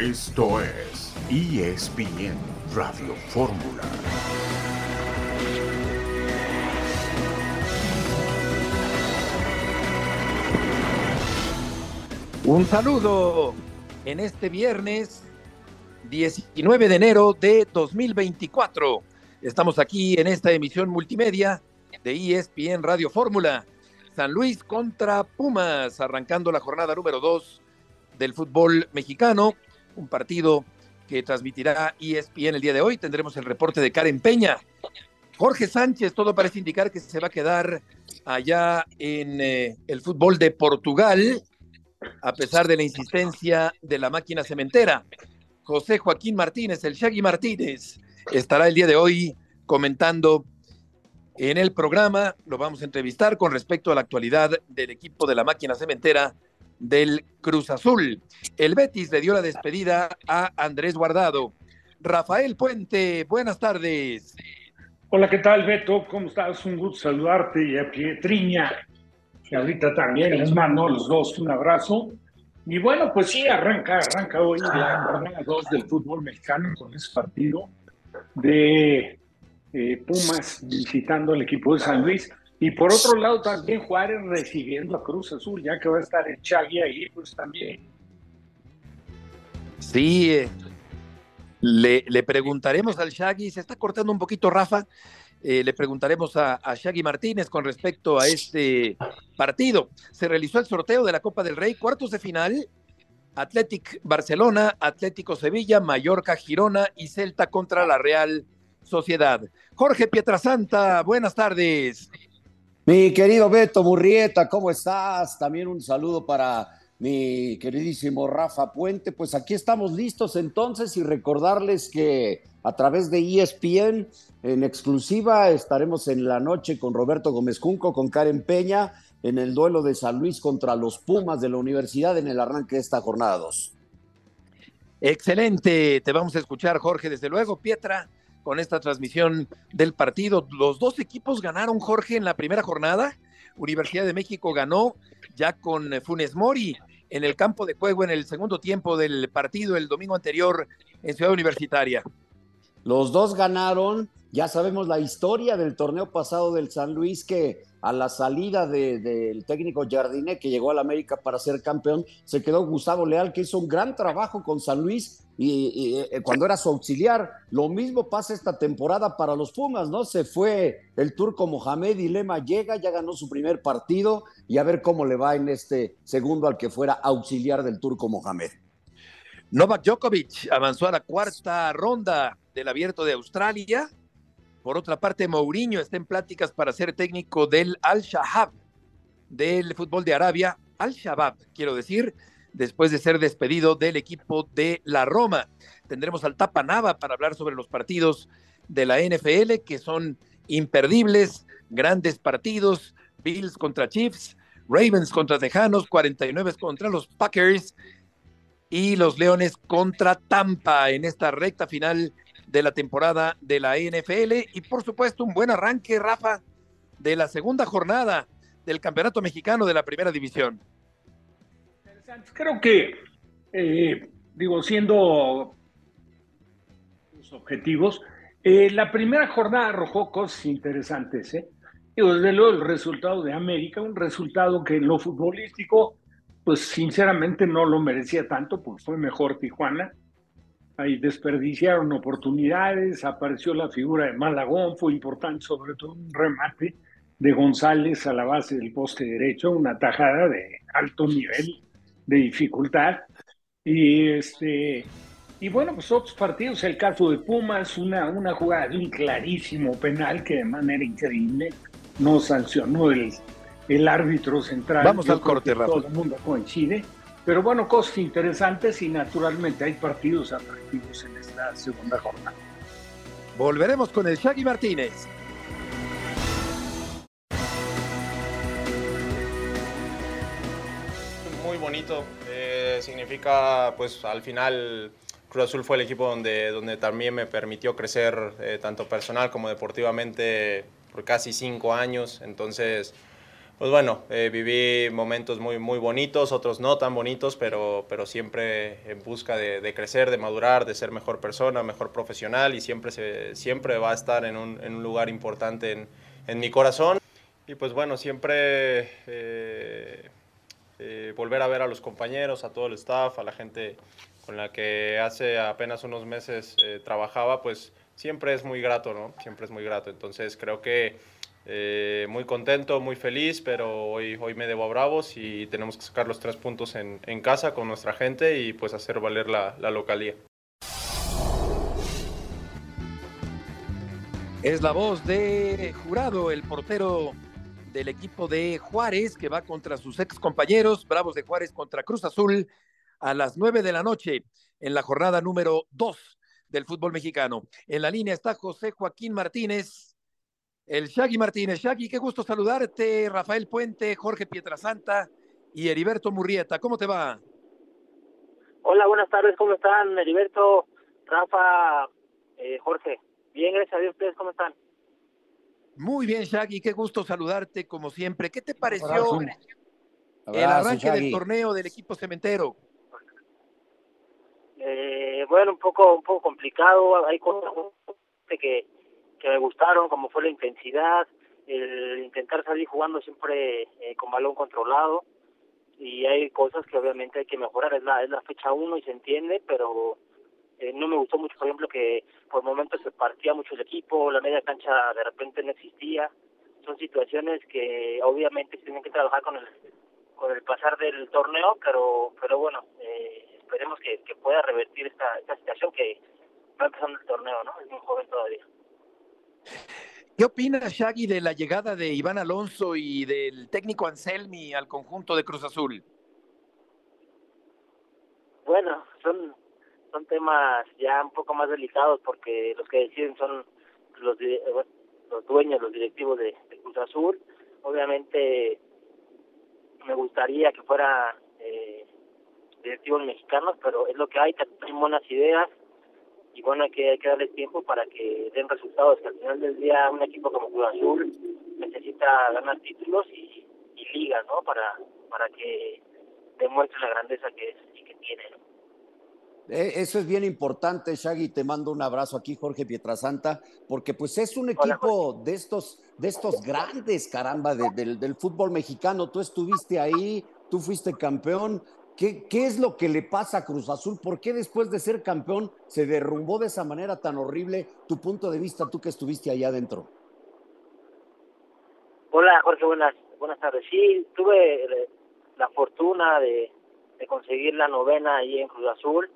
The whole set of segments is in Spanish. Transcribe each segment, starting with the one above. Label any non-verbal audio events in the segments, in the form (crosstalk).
Esto es ESPN Radio Fórmula. Un saludo en este viernes 19 de enero de 2024. Estamos aquí en esta emisión multimedia de ESPN Radio Fórmula. San Luis contra Pumas, arrancando la jornada número 2 del fútbol mexicano, un partido que transmitirá ESPN el día de hoy. Tendremos el reporte de Karen Peña. Jorge Sánchez, todo parece indicar que se va a quedar allá en eh, el fútbol de Portugal, a pesar de la insistencia de la máquina cementera. José Joaquín Martínez, el Shaggy Martínez, estará el día de hoy comentando en el programa. Lo vamos a entrevistar con respecto a la actualidad del equipo de la máquina cementera del Cruz Azul. El Betis le dio la despedida a Andrés Guardado. Rafael Puente, buenas tardes. Hola, ¿qué tal, Beto? ¿Cómo estás? Un gusto saludarte y a Pietriña, que ahorita también les mando los dos un abrazo. Y bueno, pues sí, arranca, arranca hoy la jornada 2 del fútbol mexicano con ese partido de eh, Pumas visitando al equipo de San Luis. Y por otro lado también Juárez recibiendo a Cruz Azul, ya que va a estar el Chagui ahí, pues también. Sí, eh, le, le, preguntaremos al Shaggy, se está cortando un poquito Rafa, eh, le preguntaremos a, a, Shaggy Martínez con respecto a este partido. Se realizó el sorteo de la Copa del Rey, cuartos de final, Athletic Barcelona, Atlético Sevilla, Mallorca, Girona y Celta contra la Real Sociedad. Jorge Pietrasanta, buenas tardes. Mi querido Beto Murrieta, ¿cómo estás? También un saludo para mi queridísimo Rafa Puente. Pues aquí estamos listos entonces y recordarles que a través de ESPN en exclusiva estaremos en la noche con Roberto Gómez Junco, con Karen Peña, en el duelo de San Luis contra los Pumas de la universidad en el arranque de esta jornada 2. Excelente, te vamos a escuchar Jorge, desde luego, Pietra con esta transmisión del partido. Los dos equipos ganaron, Jorge, en la primera jornada. Universidad de México ganó ya con Funes Mori en el campo de juego en el segundo tiempo del partido el domingo anterior en Ciudad Universitaria. Los dos ganaron. Ya sabemos la historia del torneo pasado del San Luis que a la salida del de, técnico Jardiné que llegó al América para ser campeón, se quedó Gustavo Leal que hizo un gran trabajo con San Luis y, y, eh, cuando era su auxiliar. Lo mismo pasa esta temporada para los Pumas, ¿no? Se fue el turco Mohamed y Lema llega, ya ganó su primer partido y a ver cómo le va en este segundo al que fuera auxiliar del turco Mohamed. Novak Djokovic avanzó a la cuarta ronda del Abierto de Australia. Por otra parte, Mourinho está en pláticas para ser técnico del Al-Shabaab, del fútbol de Arabia. Al-Shabaab, quiero decir, después de ser despedido del equipo de la Roma. Tendremos al Tapa Nava para hablar sobre los partidos de la NFL, que son imperdibles, grandes partidos, Bills contra Chiefs, Ravens contra Tejanos, 49 contra los Packers y los Leones contra Tampa en esta recta final de la temporada de la NFL y por supuesto un buen arranque, Rafa, de la segunda jornada del Campeonato Mexicano de la Primera División. Creo que, eh, digo, siendo objetivos, eh, la primera jornada arrojó cosas interesantes. ¿eh? Desde luego el resultado de América, un resultado que en lo futbolístico, pues sinceramente no lo merecía tanto, porque fue mejor Tijuana. Ahí desperdiciaron oportunidades, apareció la figura de Malagón, fue importante sobre todo un remate de González a la base del poste derecho, una tajada de alto nivel de dificultad. Y este y bueno, pues otros partidos, el caso de Pumas, una, una jugada de un clarísimo penal que de manera increíble no sancionó el, el árbitro central. Vamos Yo al corte, Rafa. Todo el mundo coincide. Pero bueno, cosas interesantes y naturalmente hay partidos atractivos en esta segunda jornada. Volveremos con el Shaggy Martínez. Muy bonito. Eh, significa, pues al final, Cruz Azul fue el equipo donde, donde también me permitió crecer eh, tanto personal como deportivamente por casi cinco años. Entonces, pues bueno, eh, viví momentos muy, muy bonitos, otros no tan bonitos, pero, pero siempre en busca de, crecer, de madurar, de ser mejor persona, mejor profesional y siempre, se, siempre va a estar en un, en un lugar importante en, en, mi corazón. Y pues bueno, siempre eh, eh, volver a ver a los compañeros, a todo el staff, a la gente con la que hace apenas unos meses trabajaba, pues siempre es muy grato, ¿no? Siempre es muy grato. Entonces creo que eh, muy contento, muy feliz, pero hoy, hoy me debo a Bravos y tenemos que sacar los tres puntos en, en casa con nuestra gente y pues hacer valer la, la localía. Es la voz de Jurado, el portero del equipo de Juárez, que va contra sus ex compañeros, Bravos de Juárez contra Cruz Azul, a las nueve de la noche, en la jornada número dos del fútbol mexicano. En la línea está José Joaquín Martínez, el Shaggy Martínez. Shaggy, qué gusto saludarte. Rafael Puente, Jorge Pietrasanta y Heriberto Murrieta. ¿Cómo te va? Hola, buenas tardes. ¿Cómo están, Heriberto, Rafa, eh, Jorge? Bien, gracias a Dios. ¿Ustedes cómo están? Muy bien, Shaggy. Qué gusto saludarte, como siempre. ¿Qué te pareció el arranque del torneo del equipo cementero? Eh, bueno, un poco, un poco complicado. Hay cosas que que me gustaron, como fue la intensidad, el intentar salir jugando siempre eh, con balón controlado y hay cosas que obviamente hay que mejorar, es la, es la fecha uno y se entiende, pero eh, no me gustó mucho, por ejemplo, que por momentos se partía mucho el equipo, la media cancha de repente no existía, son situaciones que obviamente tienen que trabajar con el con el pasar del torneo, pero pero bueno, eh, esperemos que, que pueda revertir esta, esta situación que va empezando el torneo, ¿no? Es muy joven todavía. ¿Qué opina Shaggy de la llegada de Iván Alonso y del técnico Anselmi al conjunto de Cruz Azul? Bueno, son, son temas ya un poco más delicados porque los que deciden son los, los dueños, los directivos de, Cruz Azul. Obviamente me gustaría que fuera eh, directivos mexicanos, pero es lo que hay, hay buenas ideas, y bueno, hay que, hay que darle tiempo para que den resultados, que al final del día un equipo como Cruz Azul necesita ganar títulos y, y ligas, ¿no? Para, para que demuestre la grandeza que, es, y que tiene, ¿no? Eh, eso es bien importante, Shaggy. Te mando un abrazo aquí, Jorge Pietrasanta, porque pues es un equipo de estos, de estos grandes, caramba, del, del fútbol mexicano. Tú estuviste ahí, tú fuiste campeón, ¿Qué, ¿Qué, es lo que le pasa a Cruz Azul? ¿Por qué después de ser campeón se derrumbó de esa manera tan horrible? Tu punto de vista, tú que estuviste allá adentro. Hola Jorge, buenas, buenas tardes. Sí, tuve la fortuna de, de conseguir la novena ahí en Cruz Azul.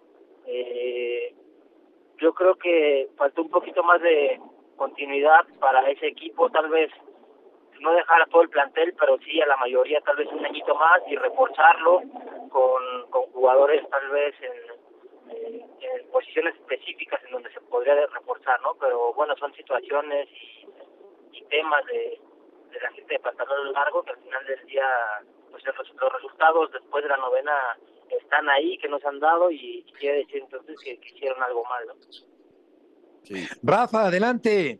Eh, yo creo que faltó un poquito más de continuidad para ese equipo, tal vez no dejar a todo el plantel, pero sí a la mayoría tal vez un añito más y reforzarlo con, con jugadores tal vez en, en, posiciones específicas en donde se podría reforzar, ¿no? Pero bueno, son situaciones y, y temas de, de la gente de pantalón largo que al final del día, pues los resultados después de la novena están ahí, que nos han dado y quiere decir entonces que, que hicieron algo mal, ¿no? Sí. Rafa, adelante.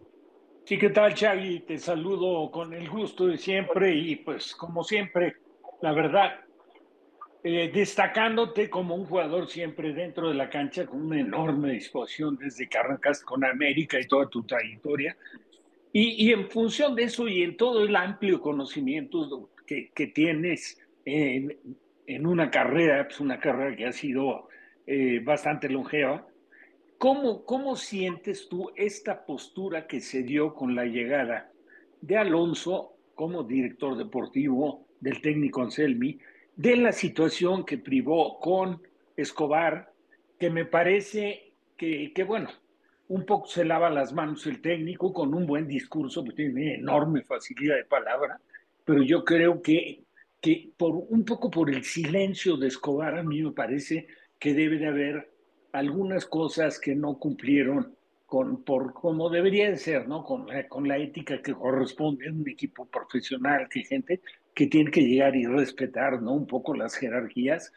Sí, ¿qué tal, Chagui? Te saludo con el gusto de siempre y pues como siempre, la verdad, eh, destacándote como un jugador siempre dentro de la cancha con una enorme disposición desde que arrancaste con América y toda tu trayectoria. Y, y en función de eso y en todo el amplio conocimiento que, que tienes en, en, una carrera, pues una carrera que ha sido eh, bastante longeva, ¿Cómo, ¿Cómo sientes tú esta postura que se dio con la llegada de Alonso como director deportivo del técnico Anselmi, de la situación que privó con Escobar, que me parece que, que, bueno, un poco se lava las manos el técnico con un buen discurso, que tiene enorme facilidad de palabra, pero yo creo que, que por, un poco por el silencio de Escobar a mí me parece que debe de haber algunas cosas que no cumplieron con, por como debería de ser, ¿no? Con, con la ética que corresponde a un equipo profesional, que gente que tiene que llegar y respetar, ¿no? Un poco las jerarquías.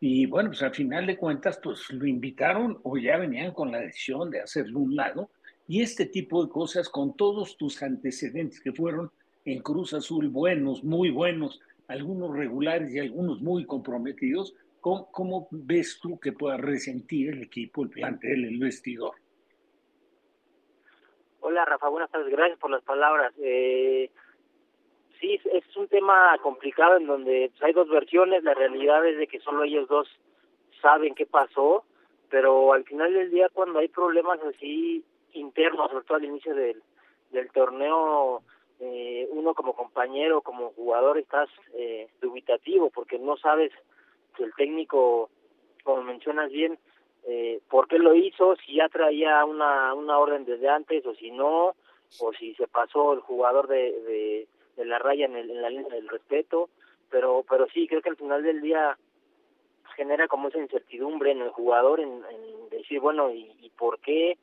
Y bueno, pues al final de cuentas, pues lo invitaron o ya venían con la decisión de hacerlo un lado. Y este tipo de cosas, con todos tus antecedentes que fueron en Cruz Azul buenos, muy buenos, algunos regulares y algunos muy comprometidos. ¿Cómo, ves tú que pueda resentir el equipo, el plantel, el vestidor? Hola Rafa, buenas tardes, gracias por las palabras. Eh, sí, es un tema complicado en donde hay dos versiones, la realidad es de que solo ellos dos saben qué pasó, pero al final del día cuando hay problemas así internos, sobre todo al inicio del, del torneo, eh, uno como compañero, como jugador, estás eh, dubitativo porque no sabes que el técnico, como mencionas bien, eh, por qué lo hizo, si ya traía una, una orden desde antes o si no, o si se pasó el jugador de, de, la raya en, el, en la línea del respeto, pero pero sí, creo que al final del día genera como esa incertidumbre en el jugador en, decir, bueno, ¿y, y por qué?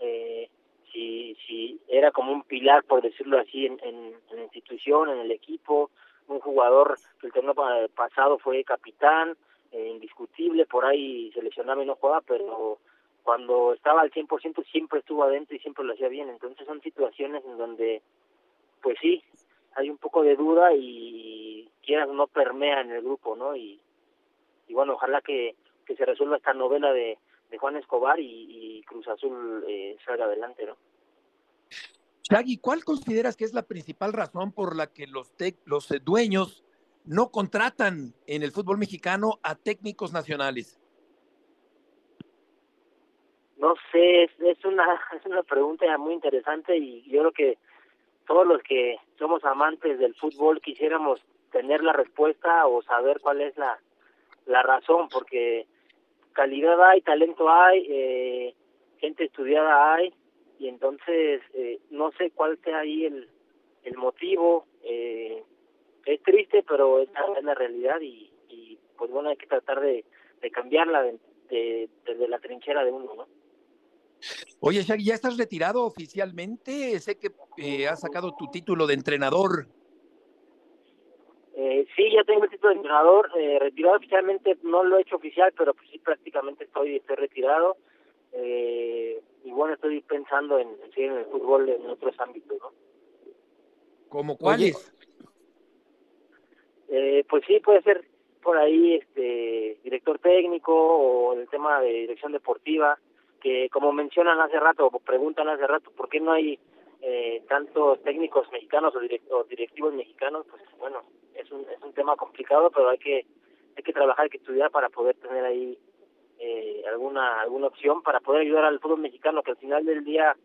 Eh, si, si era como un pilar, por decirlo así, en, en la institución, en el equipo, un jugador que el torneo pasado fue capitán, eh, indiscutible, por ahí seleccionaba y no jugaba, pero cuando estaba al 100% siempre estuvo adentro y siempre lo hacía bien. Entonces son situaciones en donde, pues sí, hay un poco de duda y quieras no permea en el grupo, ¿no? Y, y bueno, ojalá que, que se resuelva esta novela de, de Juan Escobar y, y Cruz Azul eh, salga adelante, ¿no? Shaggy, ¿cuál consideras que es la principal razón por la que los, los eh, dueños no contratan en el fútbol mexicano a técnicos nacionales? No sé, es, una (laughs) es una pregunta muy interesante y yo creo que todos los que somos amantes del fútbol quisiéramos tener la respuesta o saber cuál es la, la razón, porque calidad hay, talento hay, eh, gente estudiada hay, y entonces eh, no sé cuál sea ahí el, el motivo. Eh, es triste, pero es la, es la realidad y, y, pues bueno, hay que tratar de, de cambiarla de, de, desde la trinchera de uno, ¿no? Oye, Shaggy, ¿ya estás retirado oficialmente? Sé que eh, has sacado tu título de entrenador. Eh, sí, ya tengo el título de entrenador. Eh, retirado oficialmente no lo he hecho oficial, pero pues sí, prácticamente estoy, estoy retirado. Eh, y bueno, estoy pensando en, seguir en el fútbol en otros ámbitos, ¿no? ¿Cómo cuáles? Eh, pues sí, puede ser por ahí este director técnico o el tema de dirección deportiva que como mencionan hace rato o preguntan hace rato por qué no hay eh, tantos técnicos mexicanos o, direct o, directivos mexicanos pues bueno es un es un tema complicado pero hay que hay que trabajar hay que estudiar para poder tener ahí eh, alguna alguna opción para poder ayudar al fútbol mexicano que al final del día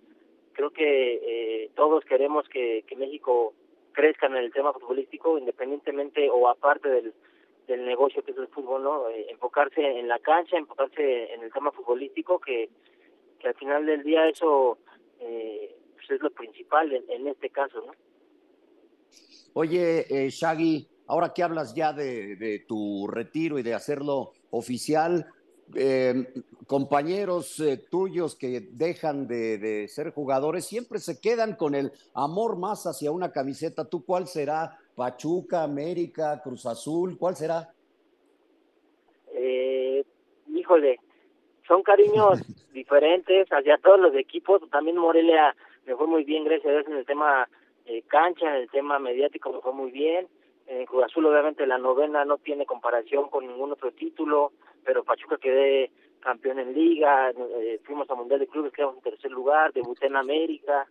creo que eh, todos queremos que, México crezca en el tema futbolístico independientemente o aparte del del negocio que es el fútbol, ¿no? Eh, enfocarse en la cancha, enfocarse en el tema futbolístico, que, que al final del día eso eh, pues es lo principal en, en, este caso, ¿no? Oye, eh, Shaggy, ahora que hablas ya de, de, tu retiro y de hacerlo oficial, eh, compañeros eh, tuyos que dejan de, de, ser jugadores siempre se quedan con el amor más hacia una camiseta. ¿Tú cuál será? ¿Pachuca, América, Cruz Azul? ¿Cuál será? Eh, híjole, son cariños (laughs) diferentes hacia todos los equipos. También Morelia me fue muy bien, gracias a Dios, en el tema eh, cancha, en el tema mediático me fue muy bien. En Cruz Azul, obviamente, la novena no tiene comparación con ningún otro título, pero Pachuca quedé campeón en Liga, eh, fuimos a Mundial de Clubes, quedamos en tercer lugar, debuté en América,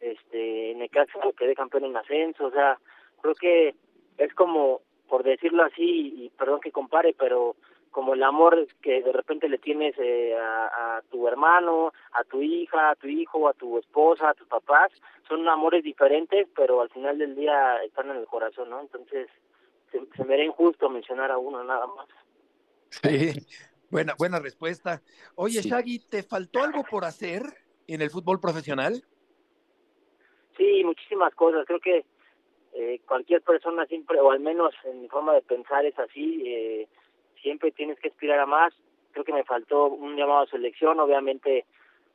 este, Necaxa quedé campeón en ascenso, o sea, creo que es como, por decirlo así, y perdón que compare, pero como el amor que de repente le tienes eh, a, a, tu hermano, a tu hija, a tu hijo, a tu esposa, a tus papás, son amores diferentes, pero al final del día están en el corazón, ¿no? Entonces, se, se me era injusto mencionar a uno nada más. Sí, buena, buena respuesta. Oye, sí. Shaggy, ¿te faltó algo por hacer en el fútbol profesional? Sí, muchísimas cosas. Creo que eh, cualquier persona siempre, o al menos en mi forma de pensar es así, eh, siempre tienes que aspirar a más. Creo que me faltó un llamado a selección, obviamente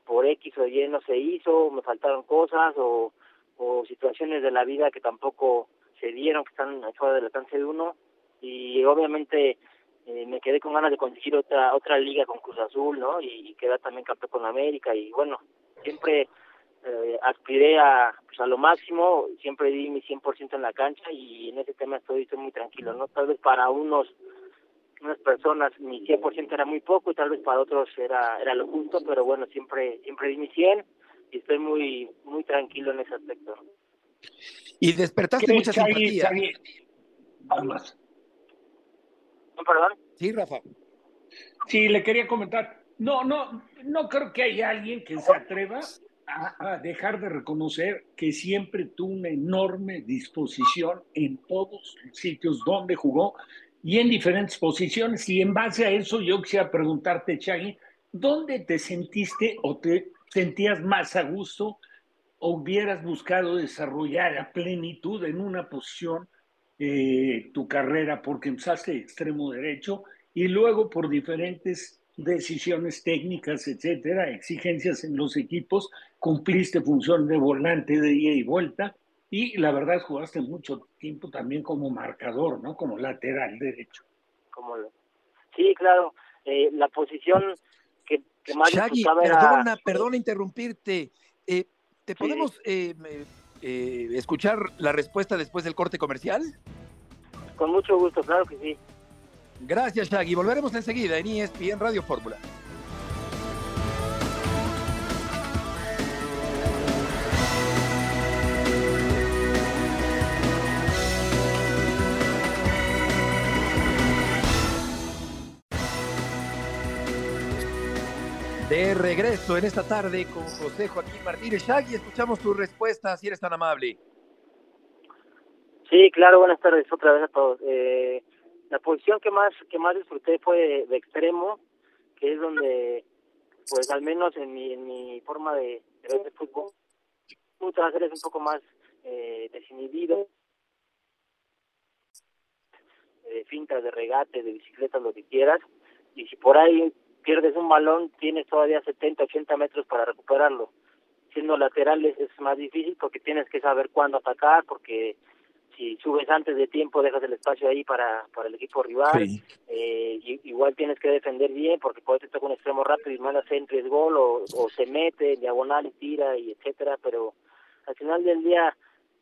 por X o Y no se hizo, me faltaron cosas o, o situaciones de la vida que tampoco se dieron, que están fuera del alcance de uno. Y obviamente eh, me quedé con ganas de conseguir otra otra liga con Cruz Azul, ¿no? Y, y quedar también campeón con América. Y bueno, siempre eh, aspiré a, pues, a lo máximo, siempre di mi 100% en la cancha y en ese tema estoy, estoy muy tranquilo, ¿no? Tal vez para unos unas personas mi 100% era muy poco y tal vez para otros era era lo justo, pero bueno, siempre siempre di mi 100 y estoy muy muy tranquilo en ese aspecto. Y despertaste mucha simpatía. Vamos. ¿Perdón? Sí, Rafa. Sí, le quería comentar. No, no, no creo que haya alguien que se atreva a, dejar de reconocer que siempre tuvo una enorme disposición en todos los sitios donde jugó y en diferentes posiciones. Y en base a eso yo quisiera preguntarte, Chagui, ¿dónde te sentiste o te sentías más a gusto o hubieras buscado desarrollar a plenitud en una posición eh, tu carrera porque empezaste extremo derecho y luego por diferentes decisiones técnicas, etcétera, exigencias en los equipos, cumpliste función de volante de ida y vuelta y la verdad jugaste mucho tiempo también como marcador, ¿no? Como lateral derecho. Como Sí, claro. Eh, la posición que, más Shaggy, perdona, perdona interrumpirte. Eh, ¿Te podemos eh, escuchar la respuesta después del corte comercial? Con mucho gusto, claro que sí. Gracias, Shaggy. Volveremos enseguida en ESPN Radio Fórmula. De regreso en esta tarde con José Joaquín Martínez. Shaggy, escuchamos tu respuesta, si eres tan amable. Sí, claro, buenas tardes otra vez a todos. Eh, la posición que más que más disfruté fue de, extremo, que es donde, pues al menos en mi, en mi forma de, ver el fútbol, muchas veces un poco más eh, desinhibido, de fintas, de regate, de bicicleta, lo que quieras, y si por ahí pierdes un balón, tienes todavía 70, 80 metros para recuperarlo. Siendo laterales es más difícil porque tienes que saber cuándo atacar, porque si subes antes de tiempo dejas el espacio ahí para, para el equipo rival, eh, igual tienes que defender bien porque puede te toca un extremo rápido y mandas entre el gol o, o se mete en diagonal y tira y etcétera, pero al final del día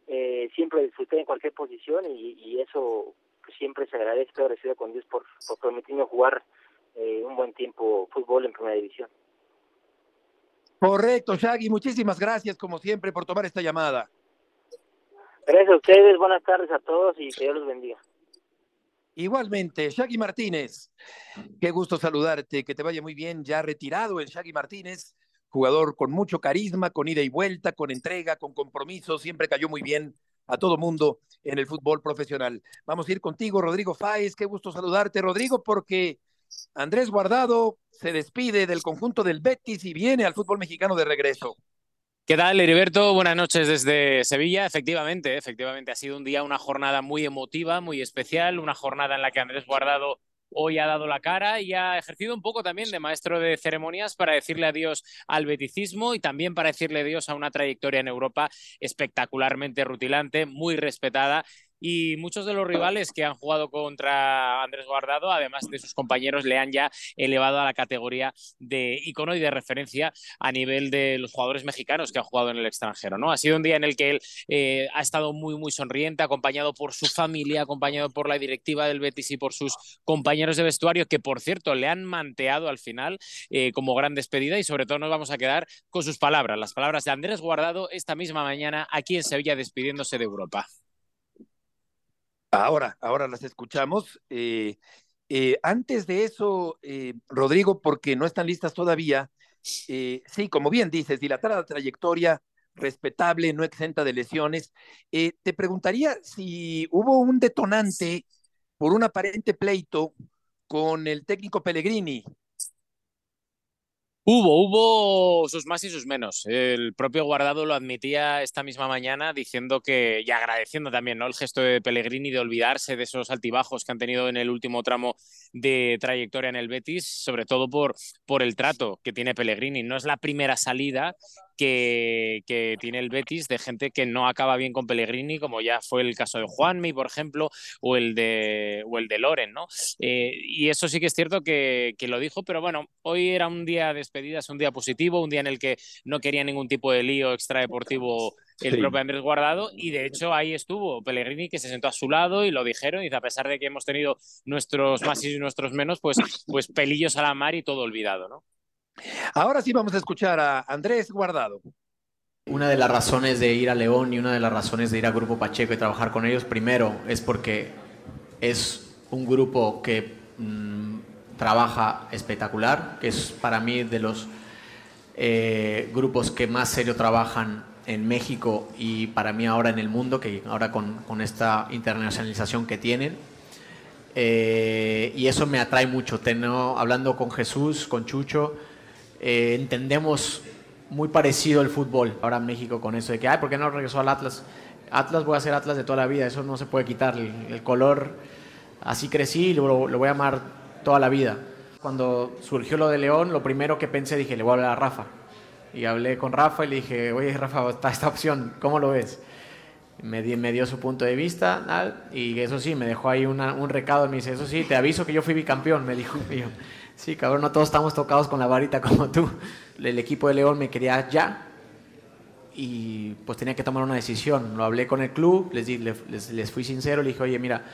eh, siempre disfruté en cualquier posición y, y eso pues, siempre se agradece, agradecido con Dios por, por permitirme jugar eh, un buen tiempo fútbol en primera división. Correcto, Shaggy, muchísimas gracias como siempre por tomar esta llamada. Gracias a ustedes, buenas tardes a todos y que Dios los bendiga. Igualmente, Shaggy Martínez, qué gusto saludarte, que te vaya muy bien, ya retirado el Shaggy Martínez, jugador con mucho carisma, con ida y vuelta, con entrega, con compromiso, siempre cayó muy bien a todo mundo en el fútbol profesional. Vamos a ir contigo, Rodrigo Fáez, qué gusto saludarte, Rodrigo, porque Andrés Guardado se despide del conjunto del Betis y viene al fútbol mexicano de regreso. ¿Qué tal, Heriberto? Buenas noches desde Sevilla. Efectivamente, efectivamente, ha sido un día, una jornada muy emotiva, muy especial, una jornada en la que Andrés Guardado hoy ha dado la cara y ha ejercido un poco también de maestro de ceremonias para decirle adiós al beticismo y también para decirle adiós a una trayectoria en Europa espectacularmente rutilante, muy respetada y muchos de los rivales que han jugado contra Andrés Guardado, además de sus compañeros, le han ya elevado a la categoría de icono y de referencia a nivel de los jugadores mexicanos que han jugado en el extranjero. ¿no? Ha sido un día en el que él eh, ha estado muy, muy sonriente, acompañado por su familia, acompañado por la directiva del Betis y por sus compañeros de vestuario, que por cierto le han manteado al final eh, como gran despedida y sobre todo nos vamos a quedar con sus palabras, las palabras de Andrés Guardado esta misma mañana aquí en Sevilla despidiéndose de Europa. Ahora, ahora las escuchamos. Eh, eh, antes de eso, eh, Rodrigo, porque no están listas todavía, sí, como bien dices, dilatada trayectoria, respetable, no exenta de lesiones. te preguntaría si hubo un detonante por un aparente pleito con el técnico Pellegrini Hubo, hubo sus más y sus menos. El propio Guardado lo admitía esta misma mañana diciendo que, y agradeciendo también ¿no? el gesto de Pellegrini de olvidarse de esos altibajos que han tenido en el último tramo de trayectoria en el Betis, sobre todo por, por el trato que tiene Pellegrini. No es la primera salida que, tiene el Betis de gente que no acaba bien con Pellegrini, como ya fue el caso de Juanmi, por ejemplo, o el de, o el de Loren, ¿no? Eh, y eso sí que es cierto que, lo dijo, pero bueno, hoy era un día de despedidas, un día positivo, un día en el que no quería ningún tipo de lío extradeportivo el propio Andrés Guardado y de hecho ahí estuvo Pellegrini que se sentó a su lado y lo dijeron y a pesar de que hemos tenido nuestros más y nuestros menos, pues, pues pelillos a la mar y todo olvidado, ¿no? Ahora sí vamos a escuchar a Andrés Guardado. Una de las razones de ir a León y una de las razones de ir a Grupo Pacheco y trabajar con ellos, primero, es porque es un grupo que mm, trabaja espectacular, que es para mí de los eh, grupos que más serio trabajan en México y para mí ahora en el mundo, que ahora con, con esta internacionalización que tienen. Eh, y eso me atrae mucho. Tengo, hablando con Jesús, con Chucho, eh, entendemos muy parecido el fútbol ahora en México con eso de que, ay, ¿por qué no regresó al Atlas? Atlas voy a ser Atlas de toda la vida, eso no se puede quitar. El, color, así crecí y lo, lo, voy a amar toda la vida. Cuando surgió lo de León, lo primero que pensé, dije, le voy a hablar a Rafa. Y hablé con Rafa y le dije, oye, Rafa, está esta opción, ¿cómo lo ves? Me, me dio su punto de vista y eso sí, me dejó ahí un recado. Me dice, eso sí, te aviso que yo fui bicampeón, me dijo. (laughs) Sí, cabrón, no todos estamos tocados con la varita como tú. El equipo de León me quería ya y pues tenía que tomar una decisión. Lo hablé con el club, les, les, les, fui sincero, le dije, oye, mira,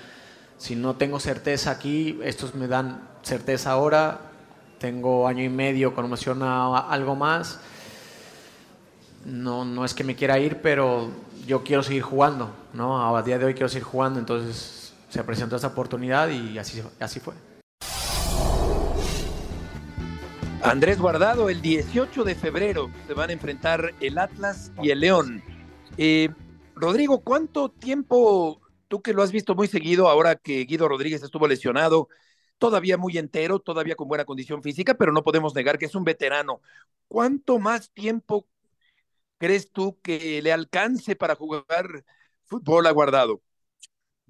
si no tengo certeza aquí, estos me dan certeza ahora, tengo año y medio con emociona algo más. No, no es que me quiera ir, pero yo quiero seguir jugando, ¿no? A día de hoy quiero seguir jugando, entonces se presentó esta oportunidad y así, así fue. Andrés Guardado, el 18 de febrero se van a enfrentar el Atlas y el León. Eh, Rodrigo, ¿cuánto tiempo, tú que lo has visto muy seguido ahora que Guido Rodríguez estuvo lesionado, todavía muy entero, todavía con buena condición física, pero no podemos negar que es un veterano. ¿Cuánto más tiempo crees tú que le alcance para jugar fútbol a Guardado?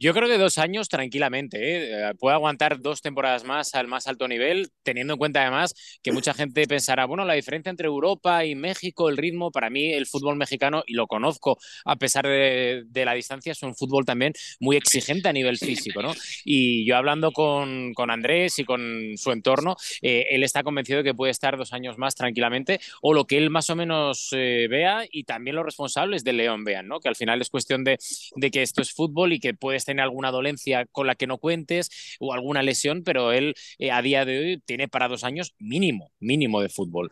Yo creo que dos años tranquilamente. ¿eh? eh puede aguantar dos temporadas más al más alto nivel, teniendo en cuenta además que mucha gente pensará, bueno, la diferencia entre Europa y México, el ritmo, para mí el fútbol mexicano, y lo conozco a pesar de, la distancia, es un fútbol también muy exigente a nivel físico. ¿no? Y yo hablando con, Andrés y con su entorno, eh, él está convencido de que puede estar dos años más tranquilamente, o lo que él más o menos eh, vea y también los responsables de León vean, ¿no? que al final es cuestión de, de que esto es fútbol y que puedes tener alguna dolencia con la que no cuentes o alguna lesión, pero él eh, a día de hoy tiene para dos años mínimo, mínimo de fútbol.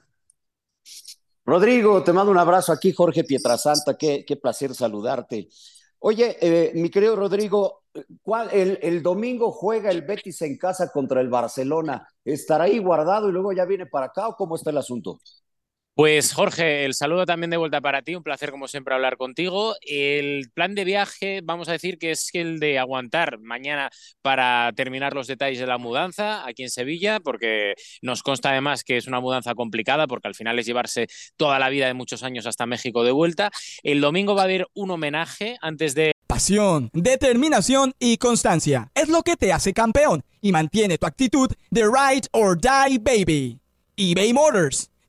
Rodrigo, te mando un abrazo aquí, Jorge Pietrasanta, qué, qué placer saludarte. Oye, eh, mi querido Rodrigo, ¿cuál, el, el, domingo juega el Betis en casa contra el Barcelona. ¿Estará ahí guardado y luego ya viene para acá o cómo está el asunto? Pues Jorge, el saludo también de vuelta para ti, un placer como siempre hablar contigo. El plan de viaje, vamos a decir que es el de aguantar mañana para terminar los detalles de la mudanza aquí en Sevilla, porque nos consta además que es una mudanza complicada, porque al final es llevarse toda la vida de muchos años hasta México de vuelta. El domingo va a haber un homenaje antes de... Pasión, determinación y constancia es lo que te hace campeón y mantiene tu actitud de ride or die baby. eBay Motors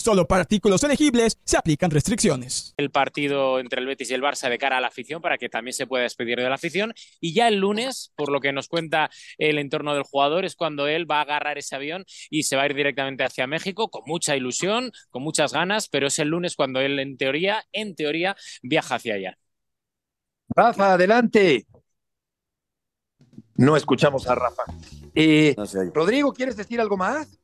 Solo para artículos elegibles se aplican restricciones. El partido entre el Betis y el Barça de cara a la afición para que también se pueda despedir de la afición. Y ya el lunes, por lo que nos cuenta el entorno del jugador, es cuando él va a agarrar ese avión y se va a ir directamente hacia México con mucha ilusión, con muchas ganas, pero es el lunes cuando él en teoría, en teoría, viaja hacia allá. Rafa, adelante. No escuchamos a Rafa. Eh, Rodrigo, ¿quieres decir algo más?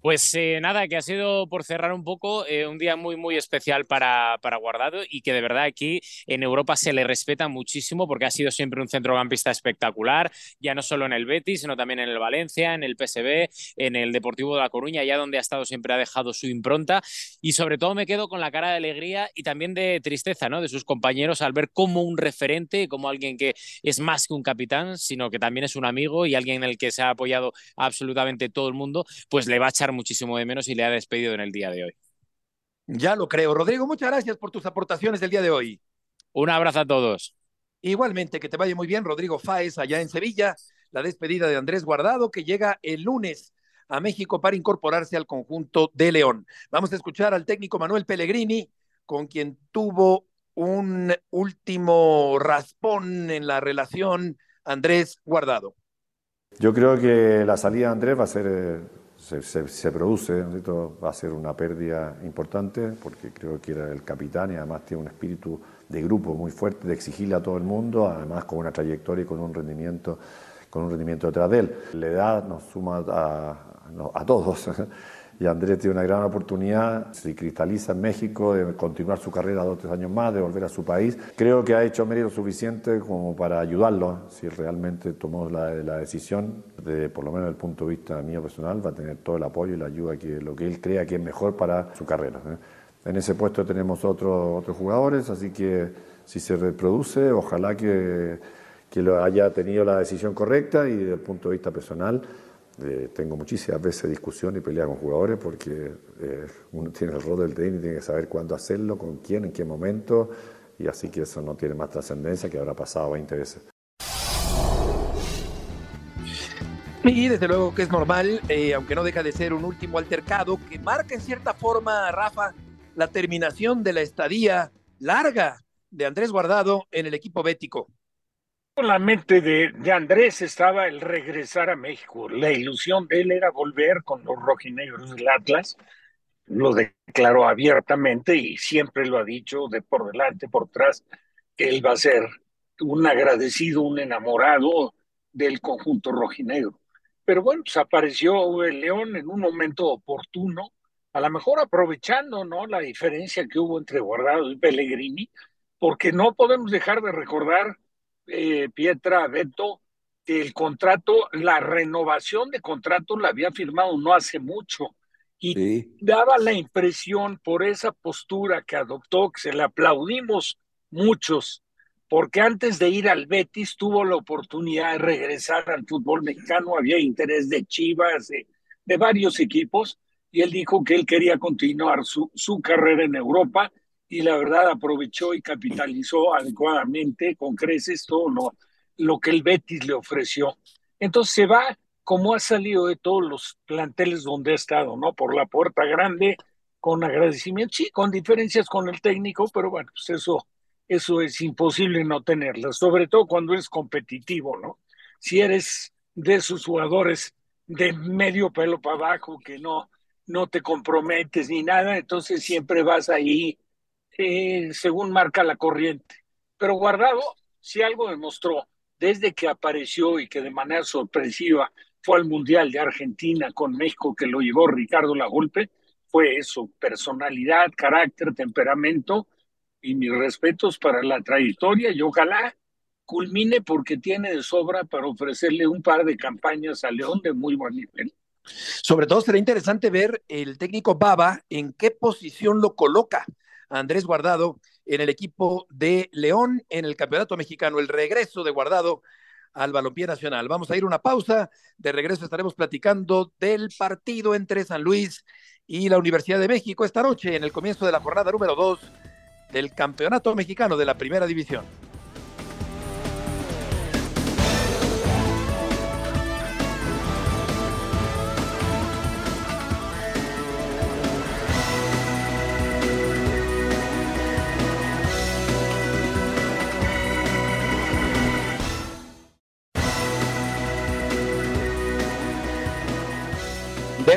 Pues eh, nada, que ha sido por cerrar un poco eh, un día muy, muy especial para, para, Guardado y que de verdad aquí en Europa se le respeta muchísimo porque ha sido siempre un centrocampista espectacular, ya no solo en el Betis, sino también en el Valencia, en el PSB, en el Deportivo de La Coruña, ya donde ha estado siempre ha dejado su impronta y sobre todo me quedo con la cara de alegría y también de tristeza ¿no? de sus compañeros al ver como un referente, como alguien que es más que un capitán, sino que también es un amigo y alguien en el que se ha apoyado absolutamente todo el mundo, pues le va a echar muchísimo de menos y le ha despedido en el día de hoy. Ya lo creo. Rodrigo, muchas gracias por tus aportaciones del día de hoy. Un abrazo a todos. Igualmente, que te vaya muy bien, Rodrigo Fáez, allá en Sevilla. La despedida de Andrés Guardado, que llega el lunes a México para incorporarse al conjunto de León. Vamos a escuchar al técnico Manuel Pellegrini, con quien tuvo un último raspón en la relación Andrés Guardado. Yo creo que la salida de Andrés va a ser eh, se, produce, va a ser una pérdida importante porque creo que era el capitán y además tiene un espíritu de grupo muy fuerte, de exigirle a todo el mundo, además con una trayectoria y con un rendimiento, con un rendimiento detrás de él. La edad nos suma a, a todos (laughs) y Andrés tiene una gran oportunidad, se cristaliza en México, de continuar su carrera dos o tres años más, de volver a su país. Creo que ha hecho mérito suficiente como para ayudarlo, si realmente tomó la, decisión, de, por lo menos desde el punto de vista mío personal, va a tener todo el apoyo y la ayuda que lo que él crea que es mejor para su carrera. ¿eh? En ese puesto tenemos otros otros jugadores, así que si se reproduce, ojalá que, lo haya tenido la decisión correcta y desde el punto de vista personal eh, tengo muchísimas veces discusión y pelea con jugadores porque eh, uno tiene el rol del tenis y tiene que saber cuándo hacerlo, con quién, en qué momento, y así que eso no tiene más trascendencia que habrá pasado 20 veces. Y desde luego que es normal, eh, aunque no deja de ser un último altercado, que marca en cierta forma, Rafa, la terminación de la estadía larga de Andrés Guardado en el equipo bético la mente de, Andrés estaba el regresar a México. La ilusión de él era volver con los rojinegros del Atlas. Lo declaró abiertamente y siempre lo ha dicho de por delante, por atrás, que él va a ser un agradecido, un enamorado del conjunto rojinegro. Pero bueno, pues apareció el León en un momento oportuno, a lo mejor aprovechando ¿no? la diferencia que hubo entre Guardado y Pellegrini, porque no podemos dejar de recordar eh, Pietra Beto el contrato, la renovación de contrato la había firmado no hace mucho y daba la impresión por esa postura que adoptó, que se le aplaudimos muchos, porque antes de ir al Betis tuvo la oportunidad de regresar al fútbol mexicano, había interés de Chivas, de, de varios equipos, y él dijo que él quería continuar su, su carrera en Europa y la verdad aprovechó y capitalizó adecuadamente con creces todo lo, lo que el Betis le ofreció. Entonces se va como ha salido de todos los planteles donde ha estado, ¿no? Por la puerta grande, con agradecimiento, sí, con diferencias con el técnico, pero bueno, pues eso, eso es imposible no tenerlas, sobre todo cuando eres competitivo, ¿no? Si eres de esos jugadores de medio pelo para abajo que no, no te comprometes ni nada, entonces siempre vas ahí eh, según marca la corriente. Pero Guardado, si algo demostró desde que apareció y que de manera sorpresiva fue al Mundial de Argentina con México que lo llevó Ricardo Lagolpe, fue eso, personalidad, carácter, temperamento y mis respetos para la trayectoria y ojalá culmine porque tiene de sobra para ofrecerle un par de campañas a León de muy buen nivel. Sobre todo será interesante ver el técnico Baba en qué posición lo coloca Andrés Guardado en el equipo de León en el Campeonato Mexicano, el regreso de Guardado al balompié nacional. Vamos a ir a una pausa, de regreso estaremos platicando del partido entre San Luis y la Universidad de México esta noche en el comienzo de la jornada número 2 del Campeonato Mexicano de la Primera División.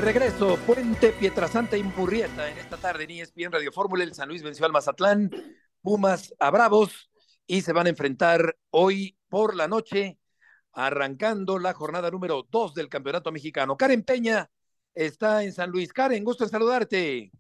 Regreso, Puente, Pietrasanta y Murrieta en esta tarde en ESPN Radio Fórmula. El San Luis venció al Mazatlán, Pumas a Bravos y se van a enfrentar hoy por la noche, arrancando la jornada número dos del Campeonato Mexicano. Karen Peña está en San Luis. Karen, gusto en saludarte.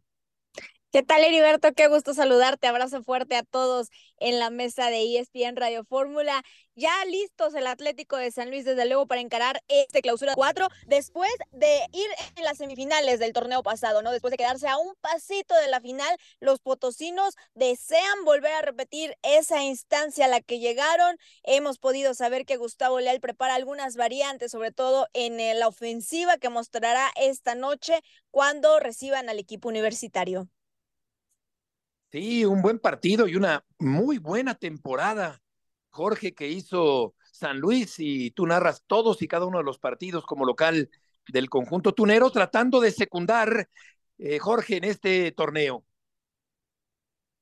¿Qué tal, Heriberto? Qué gusto saludarte. Abrazo fuerte a todos en la mesa de ESPN Radio Fórmula. Ya listos el Atlético de San Luis, desde luego, para encarar este clausura 4, después de ir en las semifinales del torneo pasado, ¿no? Después de quedarse a un pasito de la final, los potosinos desean volver a repetir esa instancia a la que llegaron. Hemos podido saber que Gustavo Leal prepara algunas variantes, sobre todo en eh, la ofensiva que mostrará esta noche cuando reciban al equipo universitario. Sí, un buen partido y una muy buena temporada, Jorge, que hizo San Luis y tú narras todos y cada uno de los partidos como local del conjunto tunero, tratando de secundar, eh, Jorge, en este torneo.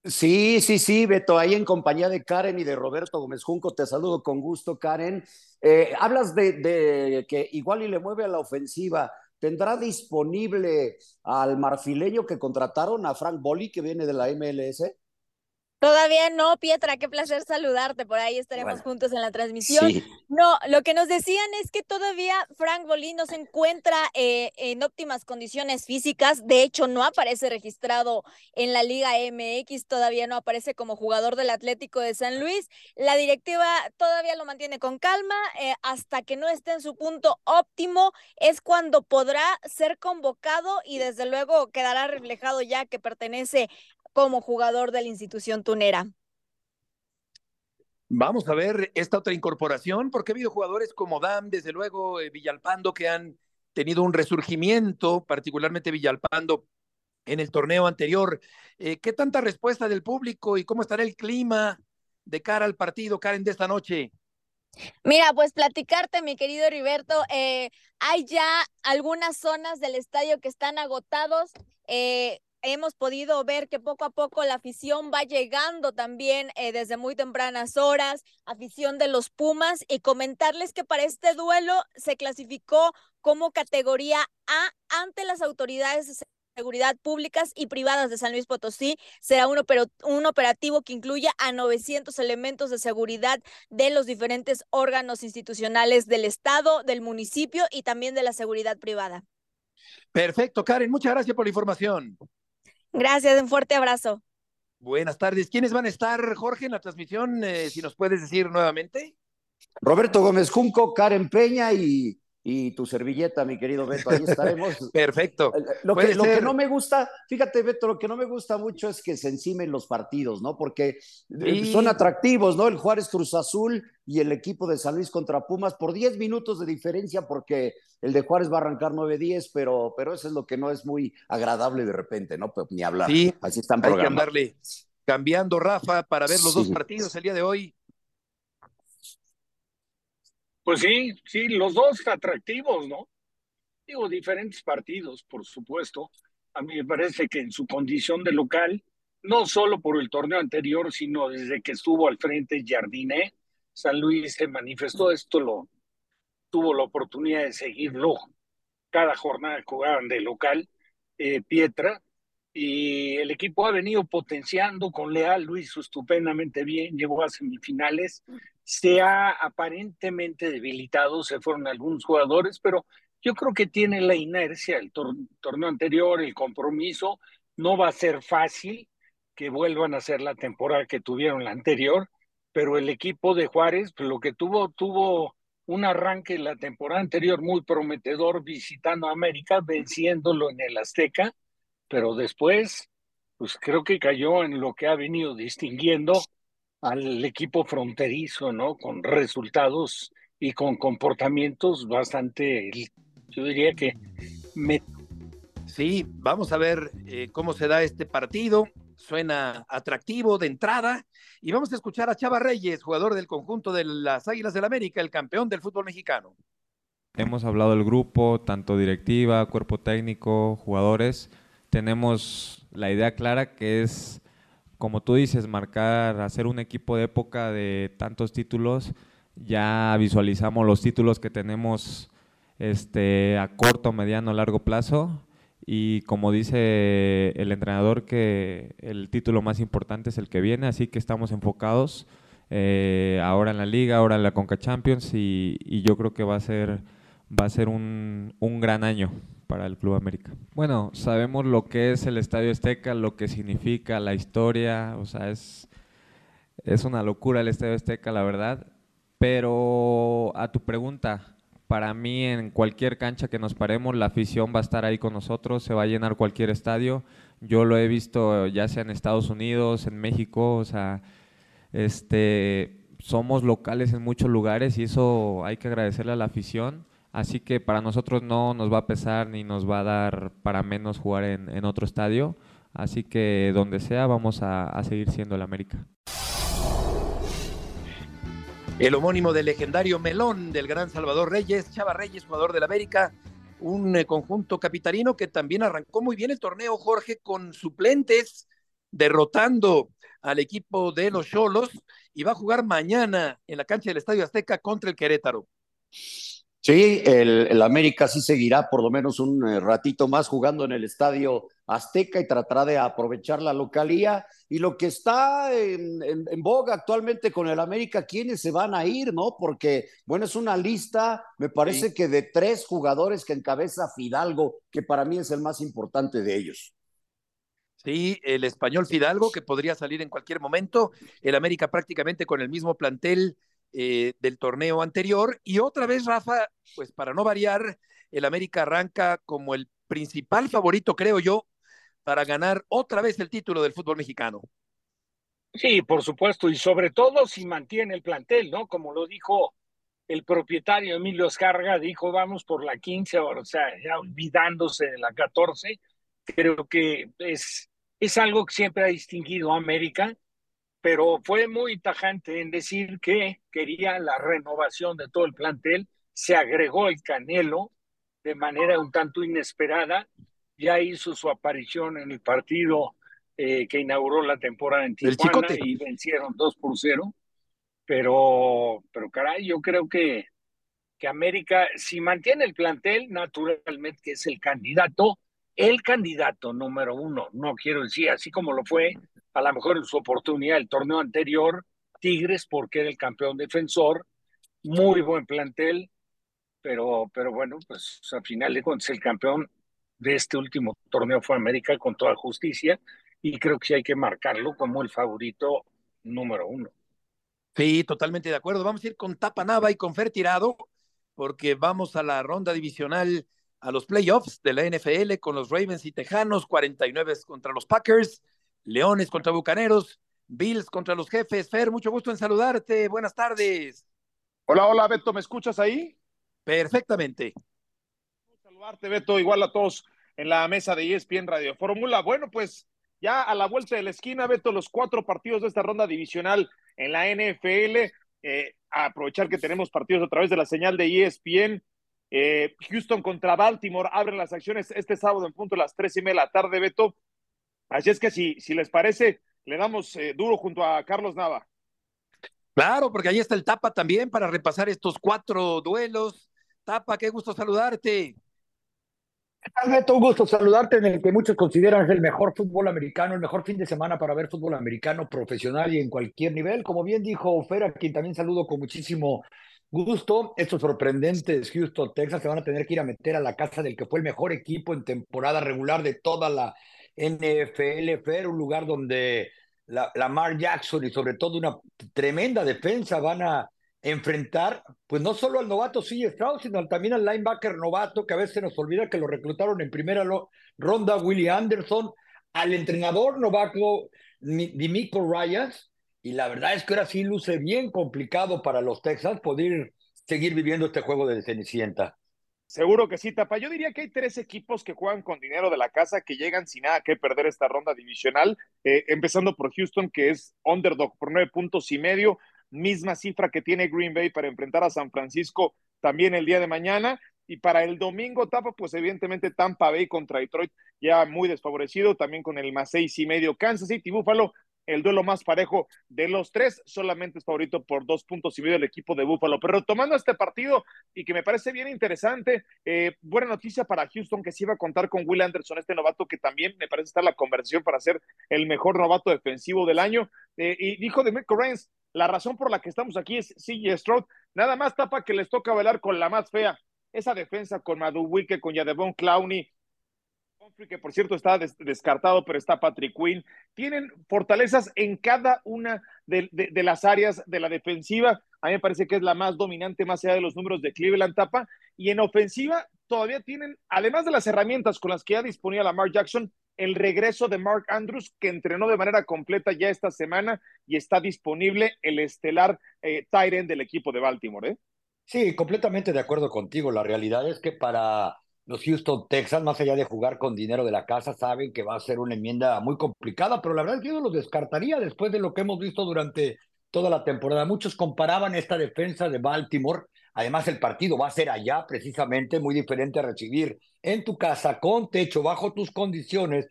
Sí, sí, sí, Beto, ahí en compañía de Karen y de Roberto Gómez Junco, te saludo con gusto, Karen. Eh, hablas de, de, que igual y le mueve a la ofensiva, ¿Tendrá disponible al marfileño que contrataron, a Frank Boli, que viene de la MLS? Todavía no, Pietra, qué placer saludarte. Por ahí estaremos juntos en la transmisión. No, lo que nos decían es que todavía Frank Bolín no se encuentra eh, en óptimas condiciones físicas. De hecho, no aparece registrado en la Liga MX, todavía no aparece como jugador del Atlético de San Luis. La directiva todavía lo mantiene con calma. Eh, hasta que no esté en su punto óptimo, es cuando podrá ser convocado y desde luego quedará reflejado ya que pertenece como jugador de la institución tunera. Vamos a ver esta otra incorporación, porque ha habido jugadores como Dam, desde luego eh, Villalpando, que han tenido un resurgimiento, particularmente Villalpando en el torneo anterior. Eh, ¿Qué tanta respuesta del público y cómo estará el clima de cara al partido, Karen, de esta noche? Mira, pues platicarte, mi querido Heriberto, eh, hay ya algunas zonas del estadio que están agotados. Eh, hemos podido ver que poco a poco la afición va llegando también eh, desde muy tempranas horas, afición de los Pumas, y comentarles que para este duelo se clasificó como categoría A ante las autoridades de seguridad públicas y privadas de San Luis Potosí. Será un, un operativo que incluya a 900 elementos de seguridad de los diferentes órganos institucionales del Estado, del municipio y también de la seguridad privada. Perfecto, Karen, muchas gracias por la información. Gracias, un fuerte abrazo. Buenas tardes. ¿Quiénes van a estar, Jorge, en la transmisión? Eh, si nos puedes decir nuevamente. Roberto Gómez Junco, Karen Peña y y tu servilleta, mi querido Beto, ahí estaremos. (laughs) Perfecto. Lo que, lo que, no me gusta, fíjate, Beto, lo que no me gusta mucho es que se encimen los partidos, ¿no? Porque eh, son atractivos, ¿no? El Juárez Cruz Azul y el equipo de San Luis contra Pumas por 10 minutos de diferencia, porque el de Juárez va a arrancar 9-10, pero, pero eso es lo que no es muy agradable de repente, ¿no? Pues ni hablar. Sí, así están hay que andarle cambiando, Rafa, para ver los dos partidos el día de hoy. Pues sí, sí, los dos atractivos, ¿no? Digo, diferentes partidos, por supuesto. A mí me parece que en su condición de local, no solo por el torneo anterior, sino desde que estuvo al frente Jardiné, San Luis se manifestó, esto lo tuvo la oportunidad de seguirlo cada jornada jugaban de local, eh, Pietra, y el equipo ha venido potenciando con Leal, lo hizo estupendamente bien, llegó a semifinales, se ha aparentemente debilitado, se fueron algunos jugadores, pero yo creo que tiene la inercia el torneo anterior, el compromiso, no va a ser fácil que vuelvan a hacer la temporada que tuvieron la anterior, pero el equipo de Juárez, pues lo que tuvo, tuvo un arranque la temporada anterior muy prometedor visitando a América, venciéndolo en el Azteca, pero después, pues creo que cayó en lo que ha venido distinguiendo al equipo fronterizo, ¿no? Con resultados y con comportamientos bastante, yo diría que... Me... Sí, vamos a ver eh, cómo se da este partido. Suena atractivo de entrada. Y vamos a escuchar a Chava Reyes, jugador del conjunto de las Águilas del América, el campeón del fútbol mexicano. Hemos hablado del grupo, tanto directiva, cuerpo técnico, jugadores. Tenemos la idea clara que es como tú dices, marcar, hacer un equipo de época de tantos títulos, ya visualizamos los títulos que tenemos este, a corto, mediano, largo plazo. Y como dice el entrenador, que el título más importante es el que viene, así que estamos enfocados eh, ahora en la liga, ahora en la Conca Champions y, yo creo que va a ser, va a ser un, un gran año para el Club América. Bueno, sabemos lo que es el Estadio Azteca, lo que significa, la historia, o sea, es, es una locura el Estadio Azteca, la verdad. Pero a tu pregunta, para mí en cualquier cancha que nos paremos, la afición va a estar ahí con nosotros, se va a llenar cualquier estadio. Yo lo he visto ya sea en Estados Unidos, en México, o sea, este, somos locales en muchos lugares y eso hay que agradecerle a la afición. Así que para nosotros no nos va a pesar ni nos va a dar para menos jugar en, otro estadio. Así que donde sea vamos a, seguir siendo el América. El homónimo del legendario Melón del gran Salvador Reyes, Chava Reyes, jugador del América, un eh, conjunto capitalino que también arrancó muy bien el torneo, Jorge, con suplentes, derrotando al equipo de los Cholos y va a jugar mañana en la cancha del Estadio Azteca contra el Querétaro. Sí, el, América sí seguirá por lo menos un eh, ratito más jugando en el estadio Azteca y tratará de aprovechar la localía. Y lo que está en, boga actualmente con el América, ¿quiénes se van a ir, no? Porque, bueno, es una lista, me parece que de tres jugadores que encabeza Fidalgo, que para mí es el más importante de ellos. Sí, el español Fidalgo, que podría salir en cualquier momento. El América prácticamente con el mismo plantel eh, del torneo anterior. Y otra vez, Rafa, pues para no variar, el América arranca como el principal favorito, creo yo, para ganar otra vez el título del fútbol mexicano. Sí, por supuesto, y sobre todo si mantiene el plantel, ¿no? Como lo dijo el propietario Emilio Escarga, dijo vamos por la 15, o sea, ya olvidándose de la 14. Creo que es, es algo que siempre ha distinguido a América pero fue muy tajante en decir que quería la renovación de todo el plantel, se agregó el Canelo de manera un tanto inesperada, ya hizo su aparición en el partido eh, que inauguró la temporada en Tijuana y vencieron 2 por 0, pero, pero caray, yo creo que, que América, si mantiene el plantel, naturalmente que es el candidato, el candidato número uno, no quiero decir así como lo fue a lo mejor en su oportunidad el torneo anterior, Tigres, porque era el campeón defensor, muy buen plantel, pero, pero bueno, pues al final de cuentas el campeón de este último torneo fue América con toda justicia y creo que sí hay que marcarlo como el favorito número uno. Sí, totalmente de acuerdo. Vamos a ir con Tapa Nava y con Fer Tirado, porque vamos a la ronda divisional, a los playoffs de la NFL con los Ravens y Tejanos, 49 contra los Packers, Leones contra Bucaneros, Bills contra los jefes. Fer, mucho gusto en saludarte. Buenas tardes. Hola, hola, Beto, ¿me escuchas ahí? Perfectamente. Saludarte, Beto, igual a todos en la mesa de ESPN Radio Fórmula. Bueno, pues ya a la vuelta de la esquina, Beto, los cuatro partidos de esta ronda divisional en la NFL. Eh, aprovechar que tenemos partidos a través de la señal de ESPN. Eh, Houston contra Baltimore abren las acciones este sábado en punto a las tres y media de la tarde, Beto. Así es que si, si les parece, le damos eh, duro junto a Carlos Nava. Claro, porque ahí está el Tapa también para repasar estos cuatro duelos. Tapa, qué gusto saludarte. Alberto, un gusto saludarte en el que muchos consideran el mejor fútbol americano, el mejor fin de semana para ver fútbol americano profesional y en cualquier nivel. Como bien dijo Fer, a quien también saludo con muchísimo gusto, estos sorprendentes Houston, Texas, se van a tener que ir a meter a la casa del que fue el mejor equipo en temporada regular de toda la NFL, Fer, un lugar donde la, Lamar Jackson y sobre todo una tremenda defensa van a enfrentar, pues no solo al novato C. Stroud, sino también al linebacker novato, que a veces nos olvida que lo reclutaron en primera ronda, Willie Anderson, al entrenador novato Dimico Ryans, y la verdad es que ahora sí luce bien complicado para los Texans poder seguir viviendo este juego de Cenicienta. Seguro que sí, Tapa. Yo diría que hay tres equipos que juegan con dinero de la casa, que llegan sin nada que perder esta ronda divisional, eh, empezando por Houston, que es underdog por nueve puntos y medio, misma cifra que tiene Green Bay para enfrentar a San Francisco también el día de mañana. Y para el domingo, Tapa, pues evidentemente Tampa Bay contra Detroit ya muy desfavorecido, también con el más seis y medio. Kansas City, Buffalo el duelo más parejo de los tres, solamente es favorito por dos puntos y medio el equipo de Búfalo. Pero tomando este partido y que me parece bien interesante, eh, buena noticia para Houston que sí va a contar con Will Anderson, este novato que también me parece estar la conversión para ser el mejor novato defensivo del año. Eh, y dijo de Mick la razón por la que estamos aquí es CJ Stroud, nada más tapa que les toca bailar con la más fea. esa defensa con Madubuike, con Yadevon Clowney, que por cierto está descartado, pero está Patrick Quinn. Tienen fortalezas en cada una de, las áreas de la defensiva. A mí me parece que es la más dominante, más allá de los números de Cleveland Tapa. Y en ofensiva todavía tienen, además de las herramientas con las que ya disponía Lamar Jackson, el regreso de Mark Andrews, que entrenó de manera completa ya esta semana y está disponible el estelar eh, del equipo de Baltimore. ¿eh? Sí, completamente de acuerdo contigo. La realidad es que para los Houston Texans, más allá de jugar con dinero de la casa, saben que va a ser una enmienda muy complicada, pero la verdad es que yo lo descartaría después de lo que hemos visto durante toda la temporada. Muchos comparaban esta defensa de Baltimore. Además, el partido va a ser allá, precisamente, muy diferente a recibir en tu casa, con techo, bajo tus condiciones,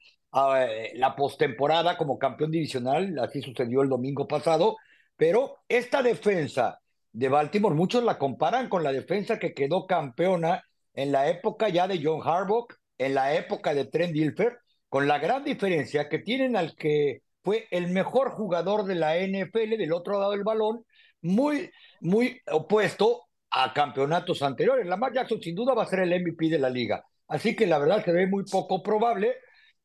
eh, la postemporada como campeón divisional. Así sucedió el domingo pasado. Pero esta defensa de Baltimore, muchos la comparan con la defensa que quedó campeona en la época ya de John Harbaugh, en la época de Trent Dilfer, con la gran diferencia que tienen al que fue el mejor jugador de la NFL del otro lado del balón, muy, muy opuesto a campeonatos anteriores. Lamar Jackson sin duda va a ser el MVP de la liga. Así que la verdad se ve muy poco probable.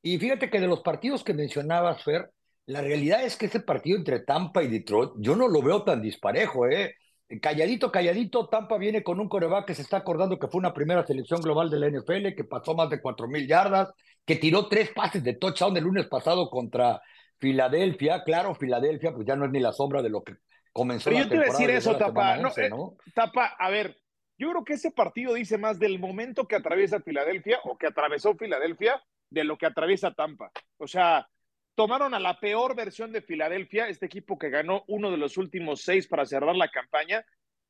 Y fíjate que de los partidos que mencionabas, Fer, la realidad es que ese partido entre Tampa y Detroit, yo no lo veo tan disparejo, ¿eh? Calladito, calladito, Tampa viene con un coreback que se está acordando que fue una primera selección global de la NFL, que pasó más de cuatro mil yardas, que tiró tres pases de touchdown el lunes pasado contra Filadelfia. Claro, Filadelfia, pues ya no es ni la sombra de lo que comenzó Pero yo te iba a decir eso, Tapa. Eh, Tapa, a ver, yo creo que ese partido dice más del momento que atraviesa Filadelfia o que atravesó Filadelfia de lo que atraviesa Tampa. O sea, tomaron a la peor versión de Filadelfia, este equipo que ganó uno de los últimos seis para cerrar la campaña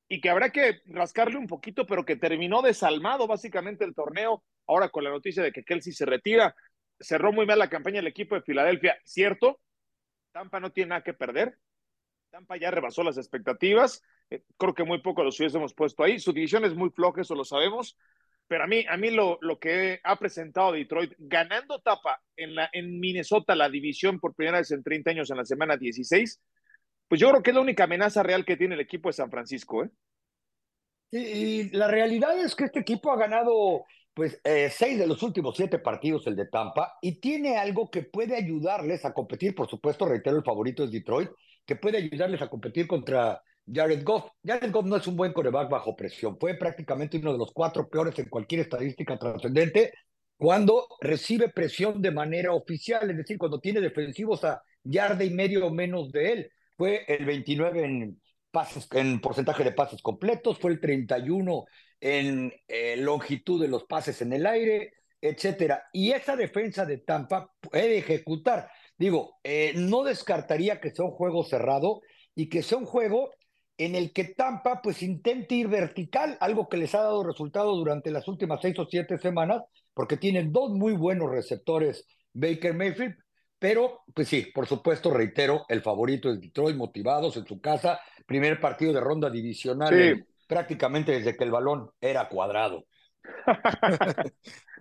y que habrá que rascarle un poquito, pero que terminó desalmado básicamente el torneo. Ahora con la noticia de que Kelsey se retira, cerró muy mal la campaña el equipo de Filadelfia, ¿cierto? Tampa no tiene nada que perder. Tampa ya rebasó las expectativas. Eh, creo que muy poco los hubiésemos puesto ahí. Su división es muy floja, eso lo sabemos pero a mí, a mí lo, lo que ha presentado Detroit, ganando tapa en, la, en Minnesota la división por primera vez en 30 años en la semana 16, pues yo creo que es la única amenaza real que tiene el equipo de San Francisco. ¿eh? Y, la realidad es que este equipo ha ganado pues eh, seis de los últimos siete partidos, el de Tampa, y tiene algo que puede ayudarles a competir, por supuesto, reitero, el favorito es Detroit, que puede ayudarles a competir contra Jared Goff. Jared Goff no es un buen coreback bajo presión. Fue prácticamente uno de los cuatro peores en cualquier estadística trascendente cuando recibe presión de manera oficial, es decir, cuando tiene defensivos a yarda y medio o menos de él. Fue el 29 en pases, en porcentaje de pases completos, fue el 31 en eh, longitud de los pases en el aire, etcétera. Y esa defensa de Tampa puede ejecutar. Digo, eh, no descartaría que sea un juego cerrado y que sea un juego en el que Tampa pues intente ir vertical, algo que les ha dado resultado durante las últimas seis o siete semanas, porque tienen dos muy buenos receptores, Baker Mayfield, pero pues sí, por supuesto, reitero, el favorito es Detroit, motivados en su casa, primer partido de ronda divisional, prácticamente desde que el balón era cuadrado. (laughs)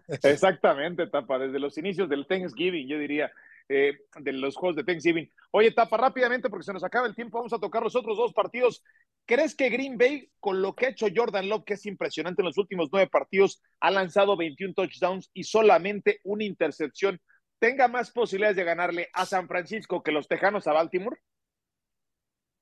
Exactamente, Tapa, desde los inicios del Thanksgiving, yo diría. Eh, de los juegos de Thanksgiving. Oye, tapa rápidamente porque se nos acaba el tiempo. Vamos a tocar los otros dos partidos. ¿Crees que Green Bay, con lo que ha hecho Jordan Love, que es impresionante en los últimos nueve partidos, ha lanzado 21 touchdowns y solamente una intercepción, tenga más posibilidades de ganarle a San Francisco que los Tejanos a Baltimore?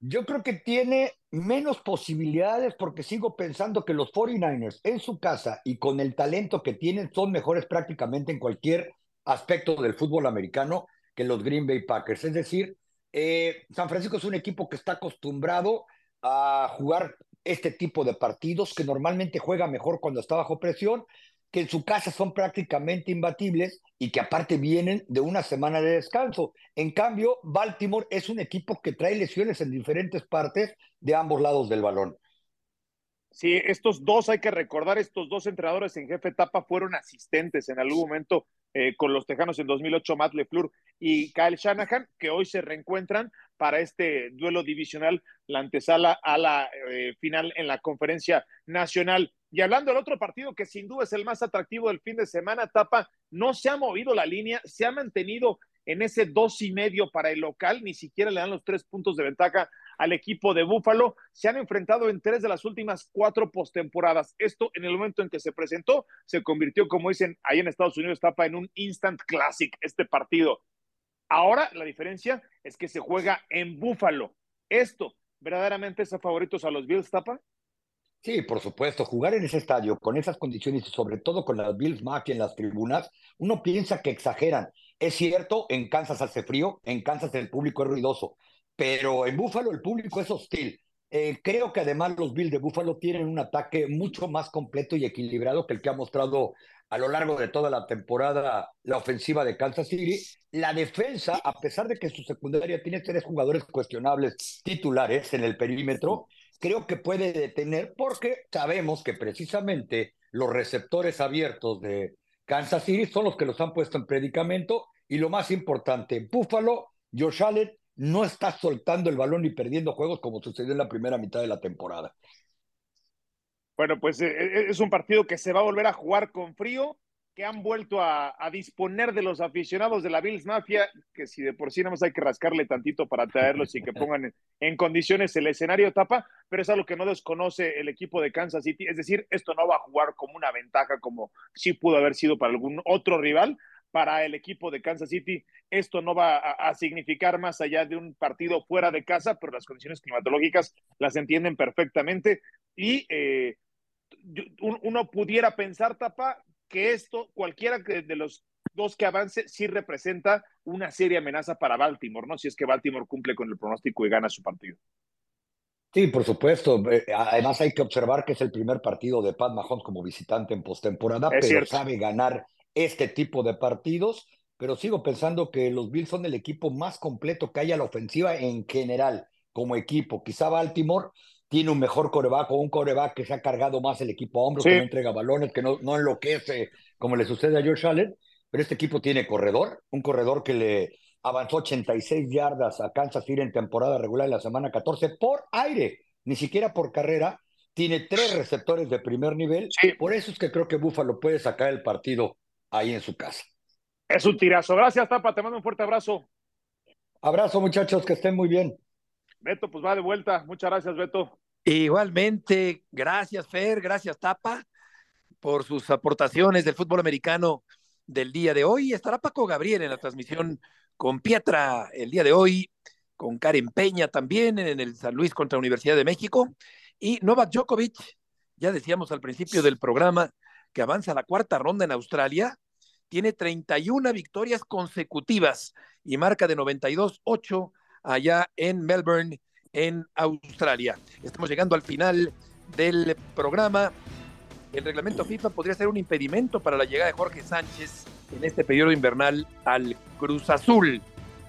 Yo creo que tiene menos posibilidades porque sigo pensando que los 49ers en su casa y con el talento que tienen son mejores prácticamente en cualquier aspecto del fútbol americano que los Green Bay Packers. Es decir, eh, San Francisco es un equipo que está acostumbrado a jugar este tipo de partidos, que normalmente juega mejor cuando está bajo presión, que en su casa son prácticamente imbatibles y que aparte vienen de una semana de descanso. En cambio, Baltimore es un equipo que trae lesiones en diferentes partes de ambos lados del balón. Sí, estos dos, hay que recordar, estos dos entrenadores en jefe etapa fueron asistentes en algún momento eh, con los Tejanos en 2008, Matt LeFleur y Kyle Shanahan, que hoy se reencuentran para este duelo divisional, la antesala a la eh, final en la conferencia nacional. Y hablando del otro partido que sin duda es el más atractivo del fin de semana, Tapa, no se ha movido la línea, se ha mantenido en ese dos y medio para el local, ni siquiera le dan los tres puntos de ventaja al equipo de Búfalo. Se han enfrentado en tres de las últimas cuatro postemporadas. Esto en el momento en que se presentó se convirtió, como dicen ahí en Estados Unidos, tapa en un instant classic este partido. Ahora la diferencia es que se juega en Búfalo. Esto verdaderamente es a favoritos a los Bills, tapa. Sí, por supuesto, jugar en ese estadio con esas condiciones y sobre todo con las Bills Mafia en las tribunas, uno piensa que exageran. Es cierto, en Kansas hace frío, en Kansas el público es ruidoso, pero en Búfalo el público es hostil. Eh, creo que además los Bills de Búfalo tienen un ataque mucho más completo y equilibrado que el que ha mostrado a lo largo de toda la temporada la ofensiva de Kansas City. La defensa, a pesar de que su secundaria tiene tres jugadores cuestionables titulares en el perímetro, creo que puede detener porque sabemos que precisamente los receptores abiertos de Kansas City son los que los han puesto en predicamento y lo más importante, Buffalo, Josh Allen no está soltando el balón ni perdiendo juegos como sucedió en la primera mitad de la temporada. Bueno, pues eh, eh, es un partido que se va a volver a jugar con frío que han vuelto a, disponer de los aficionados de la Bills Mafia, que si de por sí no más hay que rascarle tantito para traerlos y que (laughs) pongan en, condiciones el escenario tapa, pero es algo que no desconoce el equipo de Kansas City. Es decir, esto no va a jugar como una ventaja como sí pudo haber sido para algún otro rival. Para el equipo de Kansas City, esto no va a, significar más allá de un partido fuera de casa, pero las condiciones climatológicas las entienden perfectamente. Y eh, uno pudiera pensar, Tapa, que esto, cualquiera de los dos que avance, sí representa una seria amenaza para Baltimore, ¿no? Si es que Baltimore cumple con el pronóstico y gana su partido. Sí, por supuesto. Eh, además hay que observar que es el primer partido de Pat Mahomes como visitante en postemporada, pero sabe ganar este tipo de partidos. Pero sigo pensando que los Bills son el equipo más completo que hay a la ofensiva en general, como equipo. Quizá Baltimore tiene un mejor coreback o un coreback que se ha cargado más el equipo a hombros, que no entrega balones, que no, no enloquece como le sucede a George Allen, pero este equipo tiene corredor, un corredor que le avanzó 86 yardas a Kansas City en temporada regular en la semana 14 por aire, ni siquiera por carrera, tiene tres receptores de primer nivel, por eso es que creo que Buffalo puede sacar el partido ahí en su casa. Es un tirazo. Gracias, Tapa, te mando un fuerte abrazo. Abrazo, muchachos, que estén muy bien. Beto, pues va de vuelta. Muchas gracias, Beto. Igualmente, gracias, Fer, gracias, Tapa, por sus aportaciones del fútbol americano del día de hoy. Estará Paco Gabriel en la transmisión con Pietra el día de hoy, con Karen Peña también en el San Luis contra la Universidad de México. Y Novak Djokovic, ya decíamos al principio del programa que avanza a la cuarta ronda en Australia, tiene 31 victorias consecutivas y marca de 92-8 allá en Melbourne, en Australia. Estamos llegando al final del programa. El reglamento FIFA podría ser un impedimento para la llegada de Jorge Sánchez en este periodo invernal al Cruz Azul.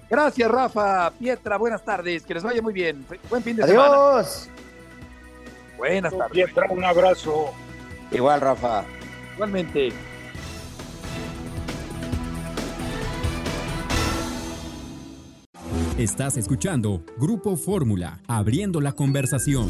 Gracias, Rafa. Pietra, buenas tardes. Que les vaya muy bien. Buen fin de semana. Adiós. Buenas tardes. Pietra, un abrazo. Igual, Rafa. Igualmente. Estás escuchando Grupo Fórmula, abriendo la conversación.